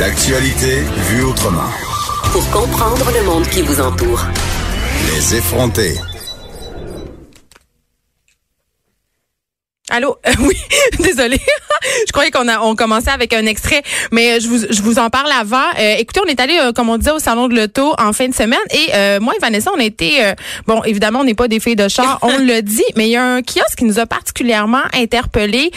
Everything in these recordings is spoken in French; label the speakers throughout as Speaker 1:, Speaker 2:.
Speaker 1: L'actualité vue autrement.
Speaker 2: Pour comprendre le monde qui vous entoure.
Speaker 1: Les effronter.
Speaker 3: Allô? Euh, oui, désolée. je croyais qu'on a on commençait avec un extrait, mais je vous, je vous en parle avant. Euh, écoutez, on est allé, euh, comme on disait, au salon de l'auto en fin de semaine et moi et Vanessa, on été, bon, évidemment, on n'est pas des filles de char, on le dit, mais il y a un kiosque qui nous a particulièrement interpellés.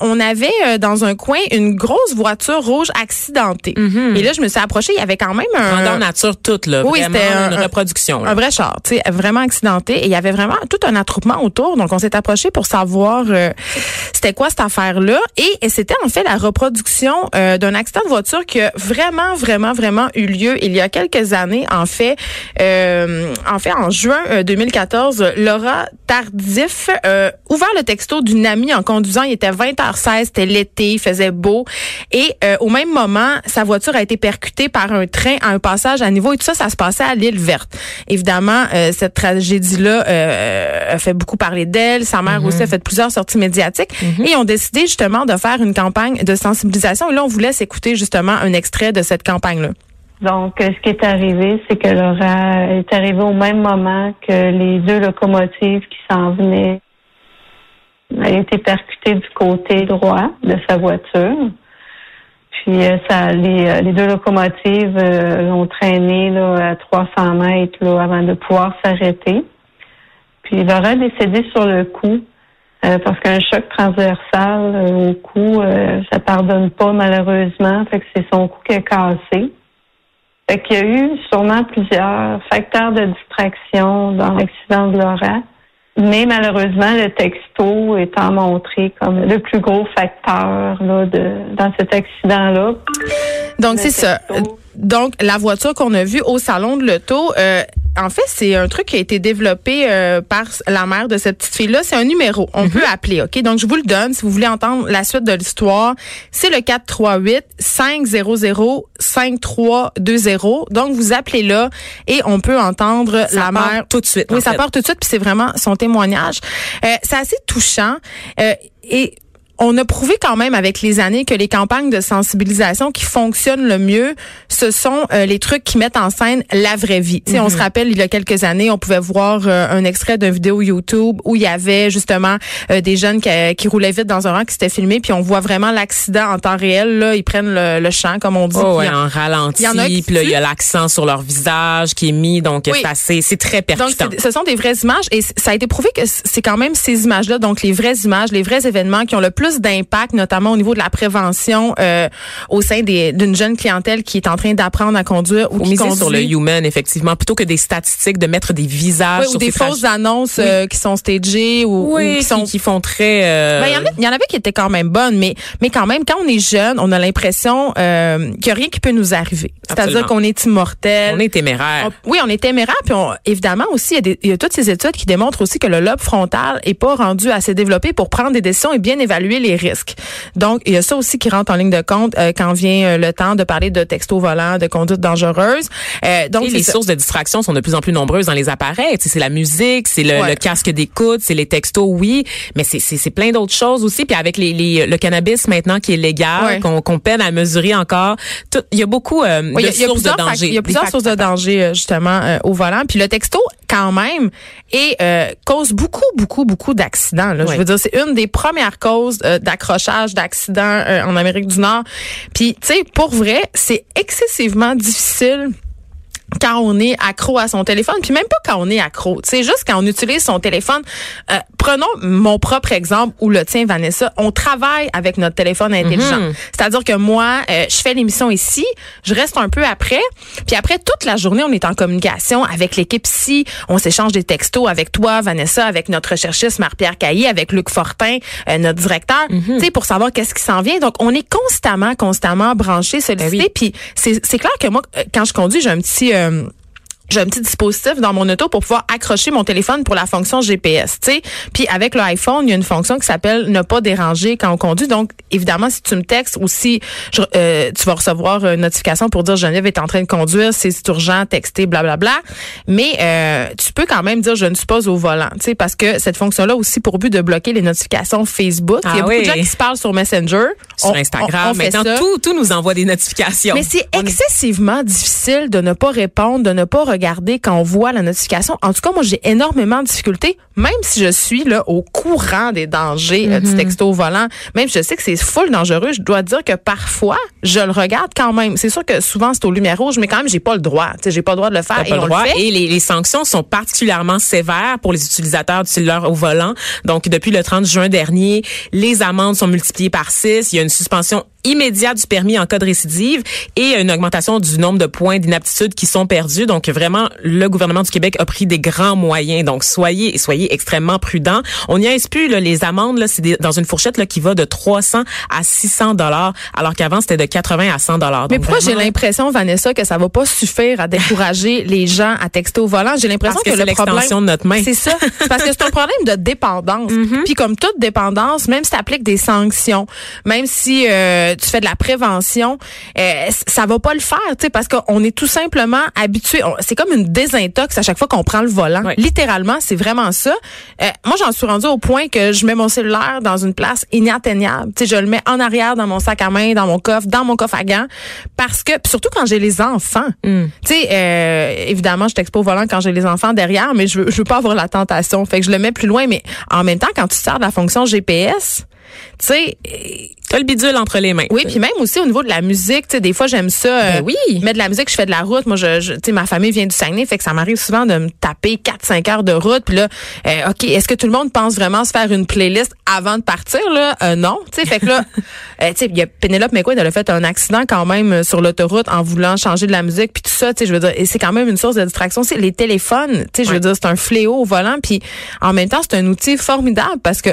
Speaker 3: on avait dans un coin une grosse voiture rouge accidentée.
Speaker 4: Mm-hmm.
Speaker 3: Et là, je me suis approchée, il y avait quand même un...
Speaker 4: Grandeur nature toute, là.
Speaker 3: Oui, c'était un-
Speaker 4: une reproduction. là.
Speaker 3: Un vrai char, tu sais, vraiment accidenté. Et il y avait vraiment tout un attroupement autour. Donc, on s'est approché pour savoir euh, c'était quoi cette affaire-là? Et, et c'était en fait la reproduction euh, d'un accident de voiture qui a vraiment, vraiment, vraiment eu lieu il y a quelques années. En fait, euh, en fait, en juin euh, 2014, Laura Tardif euh, ouvert le texto d'une amie en conduisant. Il était 20h16, c'était l'été, il faisait beau. Et euh, au même moment, sa voiture a été percutée par un train à un passage à niveau. Et tout ça, ça se passait à l'île verte. Évidemment, euh, cette tragédie-là euh, a fait beaucoup parler d'elle. Sa mère aussi a fait plusieurs sorties médiatiques. Et ils ont décidé justement de faire une campagne de sensibilisation. Et là, on vous laisse écouter justement un extrait de cette campagne-là.
Speaker 5: Donc, euh, ce qui est arrivé, c'est que Laura est arrivée au même moment que les deux locomotives qui s'en venaient. Elle a été percutée du côté droit de sa voiture. Puis, euh, ça, les, euh, les deux locomotives euh, l'ont traîné là, à 300 mètres là, avant de pouvoir s'arrêter. Puis, Laura est décédée sur le coup euh, parce qu'un choc transversal euh, au cou, euh, ça pardonne pas malheureusement. C'est son cou qui a cassé. Fait qu'il y a eu sûrement plusieurs facteurs de distraction dans l'accident de Laura. Mais malheureusement, le étant montré comme le plus gros facteur là, de, dans cet accident-là.
Speaker 3: Donc, c'est ça. Donc, la voiture qu'on a vue au salon de l'auto, euh, en fait, c'est un truc qui a été développé euh, par la mère de cette petite fille-là. C'est un numéro. On peut appeler, OK? Donc, je vous le donne si vous voulez entendre la suite de l'histoire. C'est le 438-500-5320. Donc, vous appelez là et on peut entendre
Speaker 4: Ça
Speaker 3: la
Speaker 4: part
Speaker 3: mère
Speaker 4: tout de suite.
Speaker 3: oui, ça
Speaker 4: fait.
Speaker 3: part tout de suite, puis c'est vraiment son témoignage. Euh, c'est assez touchant. Euh, et on a prouvé quand même avec les années que les campagnes de sensibilisation qui fonctionnent le mieux, ce sont euh, les trucs qui mettent en scène la vraie vie. Sais, On se rappelle, il y a quelques années, on pouvait voir euh, un extrait d'une vidéo YouTube où il y avait justement euh, des jeunes qui, qui roulaient vite dans un rang qui s'était filmé, puis on voit vraiment l'accident en temps réel. Là, ils prennent le, le champ, comme on dit.
Speaker 4: Oh, ouais, en ralenti,
Speaker 3: il y en a
Speaker 4: puis là, il y a l'accent sur leur visage qui est mis, donc
Speaker 3: Oui.
Speaker 4: c'est assez, c'est très
Speaker 3: Donc,
Speaker 4: percutant.
Speaker 3: c'est- ce sont des vraies images et ça a été prouvé que c'est quand même ces images-là, donc les vraies images, les vrais événements qui ont le plus d'impact, notamment au niveau de la prévention euh, au sein des- d'une jeune clientèle qui est en train d'apprendre à conduire ou
Speaker 4: Faut
Speaker 3: qui
Speaker 4: miser
Speaker 3: conduit.
Speaker 4: sur le human, effectivement, plutôt que des statistiques, de mettre des visages
Speaker 3: Oui, ou
Speaker 4: sur
Speaker 3: des fausses annonces euh, qui sont stagées ou, qui sont
Speaker 4: qui, font très... euh,
Speaker 3: Ben, il y, en avait qui étaient quand même bonnes, mais, mais quand même, quand on est jeune, on a l'impression euh, qu'il n'y a rien qui peut nous arriver. C'est-à-dire qu'on est immortel.
Speaker 4: on est téméraire.
Speaker 3: On- oui, on est téméraire, puis on- évidemment aussi, il y, a des- il y a toutes ces études qui démontrent aussi que le lobe frontal est pas rendu assez développé pour prendre des décisions et bien évaluer les risques. Donc, il y a ça aussi qui rentre en ligne de compte euh, quand vient euh, le temps de parler de texto volant, de conduite dangereuse. Euh, donc,
Speaker 4: Et les
Speaker 3: ça.
Speaker 4: sources de distraction sont de plus en plus nombreuses dans les appareils. C'est la musique, c'est le,
Speaker 3: Ouais.
Speaker 4: le casque d'écoute, c'est les textos, oui, mais c'est- c'est c'est plein d'autres choses aussi. Puis avec les, les- le cannabis maintenant qui est légal,
Speaker 3: Ouais.
Speaker 4: qu'on qu'on peine à mesurer encore, il y a beaucoup euh,
Speaker 3: Oui,
Speaker 4: de
Speaker 3: y a- il y a
Speaker 4: sources de danger.
Speaker 3: Il y a plusieurs sources de danger euh, justement euh, au volant. Puis le texto, quand même, et euh, cause beaucoup, beaucoup, beaucoup d'accidents. là. Je veux dire, c'est une des premières causes euh, d'accrochage, d'accidents euh, en Amérique du Nord. Puis, tu sais, pour vrai, c'est excessivement difficile quand on est accro à son téléphone, puis même pas quand on est accro. C'est juste quand on utilise son téléphone. Euh, prenons mon propre exemple ou le tien, Vanessa. On travaille avec notre téléphone intelligent.
Speaker 4: Mhm.
Speaker 3: C'est-à-dire que moi, euh, je fais l'émission ici, je reste un peu après, puis après toute la journée, on est en communication avec l'équipe ici, on s'échange des textos avec toi, Vanessa, avec notre recherchiste Marie-Pierre Caillé, avec Luc Fortin, euh, notre directeur, tu sais, pour savoir qu'est-ce qui s'en vient. Donc, on est constamment, constamment branché, sollicité.
Speaker 4: Ben oui.
Speaker 3: Puis c'est clair que moi, euh, quand je conduis, j'ai un petit euh, j'ai un petit dispositif dans mon auto pour pouvoir accrocher mon téléphone pour la fonction GPS, tu sais. Puis avec l'iPhone, il y a une fonction qui s'appelle ne pas déranger quand on conduit. Donc évidemment, si tu me textes ou si euh, tu vas recevoir une notification pour dire Geneviève est en train de conduire, c'est urgent, texter, blablabla. Bla, bla. Mais euh, tu peux quand même dire je ne suis pas au volant, tu sais, parce que cette fonction-là aussi pour but de bloquer les notifications Facebook. il y a ah beaucoup de gens qui se parlent sur Messenger,
Speaker 4: sur Instagram. Maintenant, tout, tout nous envoie des notifications.
Speaker 3: Mais c'est excessivement difficile de ne pas répondre, de ne pas regarder quand on voit la notification. En tout cas, moi, j'ai énormément de difficultés, même si je suis là au courant des dangers euh, du mhm. texto au volant. Même si je sais que c'est full dangereux, je dois dire que parfois, je le regarde quand même. C'est sûr que souvent, c'est aux lumières rouges, mais quand même, j'ai pas le droit. J'ai pas le droit de le faire. Et, on le fait.
Speaker 4: et les, les, sanctions sont particulièrement sévères pour les utilisateurs du cellulaire au volant. Donc, depuis le 30 juin dernier, les amendes sont multipliées par 6. Il y a une suspension immédiat du permis en cas de récidive et une augmentation du nombre de points d'inaptitude qui sont perdus. Donc vraiment, le gouvernement du Québec a pris des grands moyens. Donc soyez soyez extrêmement prudents. On n'y a plus là, les amendes c'est dans une fourchette là qui va de 300 à 600 dollars, alors qu'avant c'était de 80 à 100 dollars.
Speaker 3: Mais pourquoi j'ai l'impression Vanessa que ça va pas suffire à décourager les gens à texter au volant? J'ai l'impression que,
Speaker 4: que
Speaker 3: le problème
Speaker 4: de notre main.
Speaker 3: C'est ça. parce que c'est un problème de dépendance. Mm-hmm. Puis comme toute dépendance, même si tu appliques des sanctions, même si euh, tu fais de la prévention, euh, ça va pas le faire, tu sais, parce qu'on est tout simplement habitué. C'est comme une désintox à chaque fois qu'on prend le volant. Littéralement, c'est vraiment ça. Euh, moi, j'en suis rendue au point que je mets mon cellulaire dans une place inatteignable. Tu sais, je le mets en arrière dans mon sac à main, dans mon coffre, dans mon coffre à gants, parce que surtout quand j'ai les enfants. Mm. Tu sais, euh, évidemment, je t'expose au volant quand j'ai les enfants derrière, mais je veux, je veux pas avoir la tentation. Fait que je le mets plus loin, mais en même temps, quand tu sers de la fonction GPS, tu sais,
Speaker 4: T'as le bidule entre les mains.
Speaker 3: Oui, puis même aussi au niveau de la musique, tu sais, des fois j'aime ça.
Speaker 4: Ben euh, oui.
Speaker 3: Mettre de la musique, je fais de la route. Moi, je, tu sais, ma famille vient du Saguenay, fait que ça m'arrive souvent de me taper 4-5 heures de route. Puis là, euh, ok, est-ce que tout le monde pense vraiment se faire une playlist avant de partir là? Euh, Non, tu sais, fait que là, tu sais, il y a Penelope McQuaid, elle a fait un accident quand même sur l'autoroute en voulant changer de la musique, puis tout ça, tu sais, je veux dire, et c'est quand même une source de distraction. C'est les téléphones, tu sais, je veux dire, c'est un fléau au volant, puis en même temps, c'est un outil formidable parce que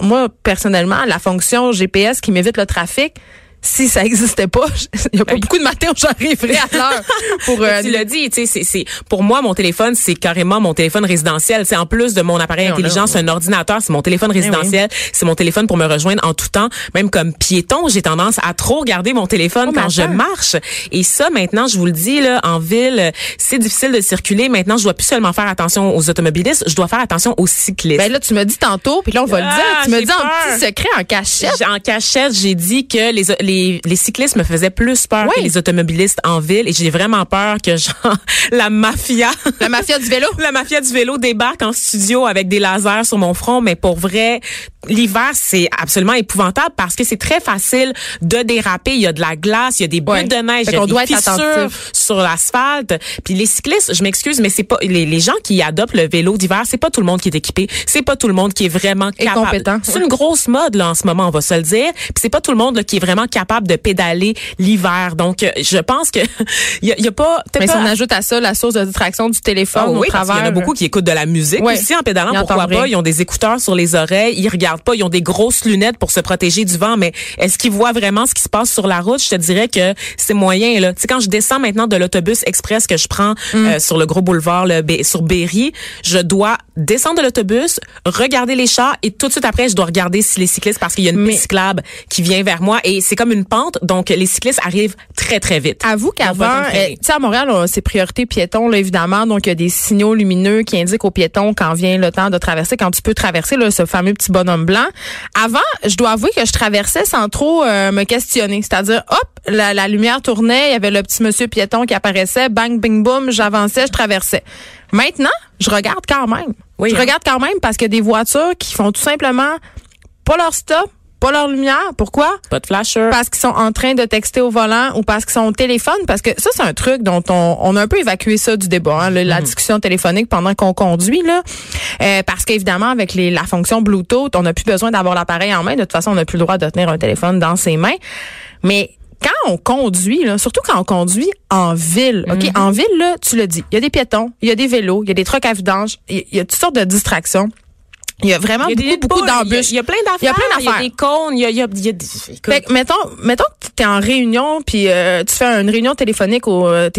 Speaker 3: moi, personnellement, la fonction GPS qui m'évite le trafic, si ça existait pas, il y a pas beaucoup de matin où j'arriverais à l'heure
Speaker 4: pour euh, tu l'as dit, tu sais c'est pour moi mon téléphone c'est carrément mon téléphone résidentiel, c'est en plus de mon appareil intelligent, c'est un ordinateur, c'est mon téléphone eh résidentiel, c'est mon téléphone pour me rejoindre en tout temps, même comme piéton, j'ai tendance à trop regarder mon téléphone oh, quand je marche. Et ça maintenant je vous le dis là en ville, c'est difficile de circuler, maintenant je dois plus seulement faire attention aux automobilistes, je dois faire attention aux cyclistes.
Speaker 3: Ben là tu me dis tantôt puis là on va le dire, ah, tu me dis en petit secret en cachette.
Speaker 4: En cachette, j'ai dit que les les, cyclistes me faisaient plus peur que les automobilistes en ville et j'ai vraiment peur que genre la mafia
Speaker 3: la mafia du vélo?
Speaker 4: La mafia du vélo débarque en studio avec des lasers sur mon front mais pour vrai l'hiver c'est absolument épouvantable parce que c'est très facile de déraper. Il y a de la glace il y a des bulles de neige il y a des fissures sur l'asphalte. Puis les cyclistes je m'excuse mais c'est pas les, les, gens qui adoptent le vélo d'hiver c'est pas tout le monde qui est équipé. C'est pas tout le monde qui est vraiment capable. c'est une grosse mode là en ce moment on va se le dire. Puis c'est pas tout le monde là, qui est vraiment capable de pédaler l'hiver. Donc, euh, je pense que il y, a pas.
Speaker 3: Mais si on ajoute à ça la source de distraction du téléphone oh,
Speaker 4: oui, au travers. Il y en a beaucoup qui écoutent de la musique aussi en pédalant. Pourquoi pas? Ils ont des écouteurs sur les oreilles, ils regardent pas, ils ont des grosses lunettes pour se protéger du vent. Mais est-ce qu'ils voient vraiment ce qui se passe sur la route? Je te dirais que c'est moyen là. Tu sais, quand je descends maintenant de l'autobus express que je prends mm. euh, sur le gros boulevard le, sur Berry, je dois descendre de l'autobus, regarder les chars et tout de suite après, je dois regarder si les cyclistes parce qu'il y a une piste cyclable qui vient vers moi et c'est comme une pente, donc les cyclistes arrivent très très vite.
Speaker 3: Avoue qu'avant, euh, tu sais à Montréal, c'est priorité piéton là évidemment, donc il y a des signaux lumineux qui indiquent aux piétons quand vient le temps de traverser, quand tu peux traverser là, ce fameux petit bonhomme blanc. Avant, je dois avouer que je traversais sans trop euh, me questionner, c'est-à-dire hop, la, la lumière tournait, il y avait le petit monsieur piéton qui apparaissait, bang bing boom, j'avançais, je traversais. Maintenant, je regarde quand même. Oui, je hein. regarde quand même parce a des voitures qui font tout simplement pas leur stop, pas leur lumière. Pourquoi?
Speaker 4: Pas de flasher.
Speaker 3: Parce qu'ils sont en train de texter au volant ou parce qu'ils sont au téléphone. Parce que ça, c'est un truc dont on, on a un peu évacué ça du débat, hein, la mhm. discussion téléphonique pendant qu'on conduit. là. Euh, parce qu'évidemment, avec les, la fonction Bluetooth, on n'a plus besoin d'avoir l'appareil en main. De toute façon, on n'a plus le droit de tenir un téléphone dans ses mains. Mais quand on conduit, là, surtout quand on conduit en ville, OK? Mhm. En ville, là, tu le dis, il y a des piétons, il y a des vélos, il y a des trucs à vidange, il y, a toutes sortes de distractions. Il y a vraiment beaucoup, beaucoup d'embûches.
Speaker 4: Il y a plein d'affaires. Il y a plein d'affaires. Il y a des cônes, il y a, il y a, il y a des...
Speaker 3: Fait mettons, mettons que tu es en réunion, puis euh, tu fais une réunion téléphonique ou euh,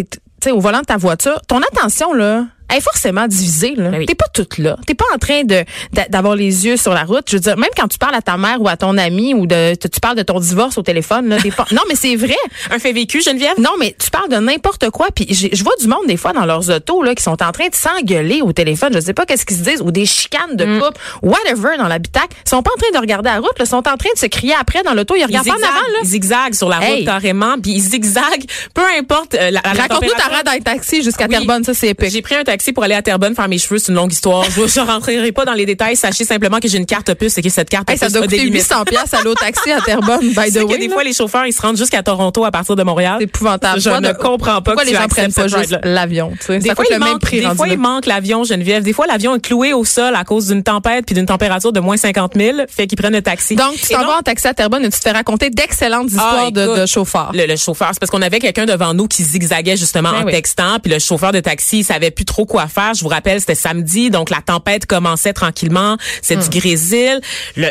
Speaker 3: au volant de ta voiture, ton attention, là, elle est forcément divisée. Là. Ben T'es pas toute là. T'es pas en train de d'avoir les yeux sur la route. Je veux dire, même quand tu parles à ta mère ou à ton ami ou de tu parles de ton divorce au téléphone, là, pas... non mais c'est vrai.
Speaker 4: Un fait vécu, Geneviève?
Speaker 3: Non mais tu parles de n'importe quoi. Puis je vois du monde des fois dans leurs autos là qui sont en train de s'engueuler au téléphone. Je sais pas qu'est-ce qu'ils se disent ou des chicanes de mm. couple, whatever dans l'habitacle. Ils sont pas en train de regarder la route. Ils sont en train de se crier après dans l'auto. Ils regardent pas en avant. Là.
Speaker 4: Ils zigzaguent sur la route carrément. Puis ils zigzaguent. Peu importe euh, la,
Speaker 3: la Raconte-nous ta rade dans taxi jusqu'à Terrebonne. Ça c'est épique.
Speaker 4: J'ai pris un taxi pour aller à Terrebonne mes cheveux, c'est une longue histoire. Je ne rentrerai pas dans les détails. Sachez simplement que j'ai une carte puce et que cette carte puce
Speaker 3: ça doit coûter 800 pièces à l'autre taxi à Terrebonne, by the way.
Speaker 4: des fois, les chauffeurs, ils se rendent jusqu'à Toronto à partir de Montréal.
Speaker 3: C'est épouvantable.
Speaker 4: Je ne comprends pas
Speaker 3: pourquoi les gens prennent pas juste l'avion. Des fois, il manque,
Speaker 4: des fois, il manque l'avion, Geneviève. Des fois, l'avion est cloué au sol à cause d'une tempête puis d'une température de moins 50 000, fait qu'ils prennent le taxi.
Speaker 3: Donc, tu t'en vas en taxi à Terrebonne et tu te fais raconter d'excellentes ah, histoires de, de chauffeurs.
Speaker 4: Le, chauffeur, c'est parce qu'on avait quelqu'un devant nous qui zigzaguait justement ben en textant, puis le chauffeur de taxi, il savait plus trop quoi faire. Je vous rappelle, c'était samedi, donc la tempête commençait tranquillement. C'est du hmm. grésil. Le,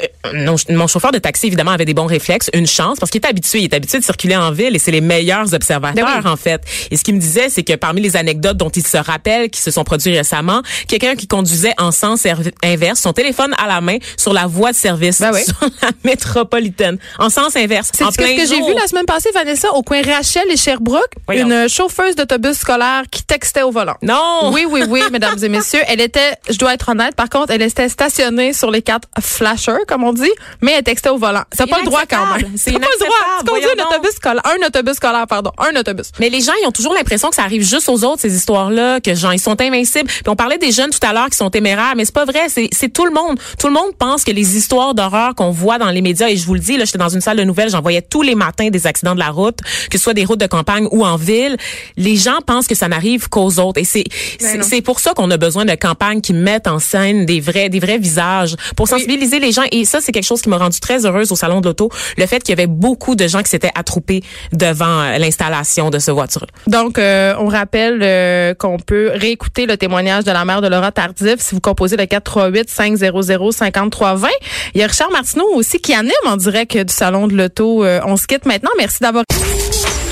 Speaker 4: mon chauffeur de taxi, évidemment, avait des bons réflexes. Une chance, parce qu'il est habitué. Il est habitué de circuler en ville et c'est les meilleurs observateurs, ben en fait. Et ce qu'il me disait, c'est que parmi les anecdotes dont il se rappelle, qui se sont produites récemment, quelqu'un qui conduisait en sens inverse, son téléphone à la main, sur la voie de service, ben sur la métropolitaine, en sens inverse.
Speaker 3: C'est ce que j'ai vu la semaine passée, Vanessa, au coin Rachel et Sherbrooke, une chauffeuse d'autobus scolaire qui textait au volant.
Speaker 4: Non!
Speaker 3: Oui, oui, oui, mesdames et messieurs. Elle était je dois être honnête, par contre, elle était stationnée sur les quatre flashers, comme on dit, mais elle textait au volant. C'est pas le droit quand même. C'est pas le droit. Tu conduis un autobus scolaire, un autobus scolaire, pardon, un autobus.
Speaker 4: Mais les gens, ils ont toujours l'impression que ça arrive juste aux autres, ces histoires-là, que genre, ils sont invincibles. Puis on parlait des jeunes tout à l'heure qui sont téméraires, mais c'est pas vrai. C'est tout le monde. Tout le monde pense que les histoires d'horreur qu'on voit dans les médias, et je vous le dis, là, j'étais dans une salle de nouvelles, j'en voyais tous les matins des accidents de la route, que ce soit des routes de campagne ou en ville. Les gens pensent que ça n'arrive qu'aux autres. Et c'est, c'est pour ça qu'on a besoin de campagnes qui mettent en scène des vrais, des vrais visages, pour sensibiliser les gens. Et ça, c'est quelque chose qui m'a rendu très heureuse au salon de l'auto, le fait qu'il y avait beaucoup de gens qui s'étaient attroupés devant euh, l'installation de ce voiture.
Speaker 3: Donc, euh, on rappelle euh, qu'on peut réécouter le témoignage de la mère de Laura Tardif si vous composez le 438 500 5320. Il y a Richard Martineau aussi qui anime en direct du salon de l'auto. on se quitte maintenant. Merci d'avoir.